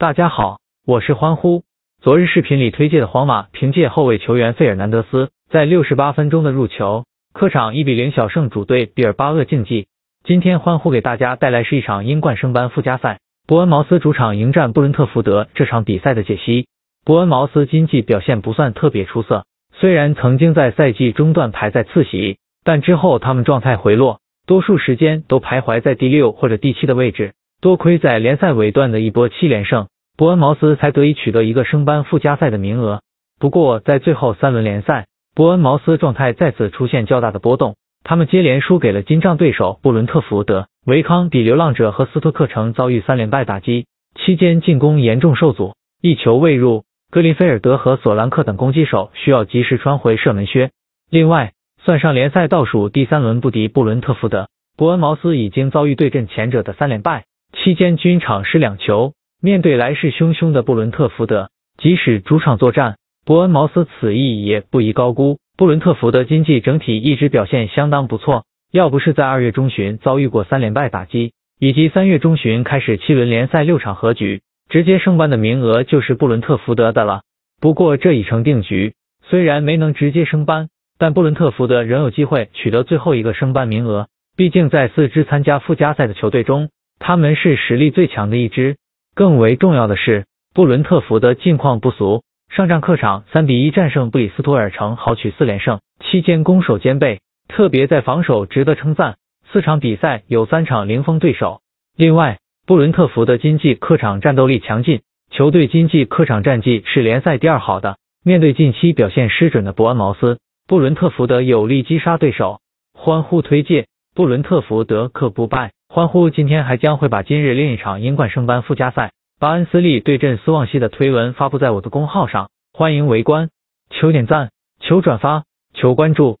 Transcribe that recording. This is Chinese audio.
大家好，我是欢呼。昨日视频里推介的皇马凭借后卫球员费尔南德斯在六十八分钟的入球，客场一比零小胜主队比尔巴鄂竞技。今天欢呼给大家带来是一场英冠升班附加赛，伯恩茅斯主场迎战布伦特福德这场比赛的解析。伯恩茅斯今季表现不算特别出色，虽然曾经在赛季中段排在次席，但之后他们状态回落，多数时间都徘徊在第六或者第七的位置。多亏在联赛尾段的一波七连胜，伯恩茅斯才得以取得一个升班附加赛的名额。不过在最后三轮联赛，伯恩茅斯状态再次出现较大的波动，他们接连输给了金帐对手布伦特福德，维康比流浪者和斯托克城遭遇三连败打击，期间进攻严重受阻，一球未入，格林菲尔德和索兰克等攻击手需要及时穿回射门靴。另外，算上联赛倒数第三轮不敌布伦特福德，伯恩茅斯已经遭遇对阵前者的三连败。期间均场失两球，面对来势汹汹的布伦特福德，即使主场作战，伯恩茅斯此役也不宜高估。布伦特福德经济整体一直表现相当不错，要不是在二月中旬遭遇过三连败打击，以及三月中旬开始七轮联赛六场和局，直接升班的名额就是布伦特福德的了。不过这已成定局，虽然没能直接升班，但布伦特福德仍有机会取得最后一个升班名额。毕竟在四支参加附加赛的球队中。他们是实力最强的一支，更为重要的是，布伦特福德近况不俗，上战客场三比一战胜布里斯托尔城，豪取四连胜，期间攻守兼备，特别在防守值得称赞。四场比赛有三场零封对手。另外，布伦特福德经济客场战斗力强劲，球队经济客场战绩是联赛第二好的。面对近期表现失准的伯恩茅斯，布伦特福德有力击杀对手。欢呼推介，布伦特福德可不败。欢呼！今天还将会把今日另一场英冠升班附加赛巴恩斯利对阵斯旺西的推文发布在我的公号上，欢迎围观，求点赞，求转发，求关注。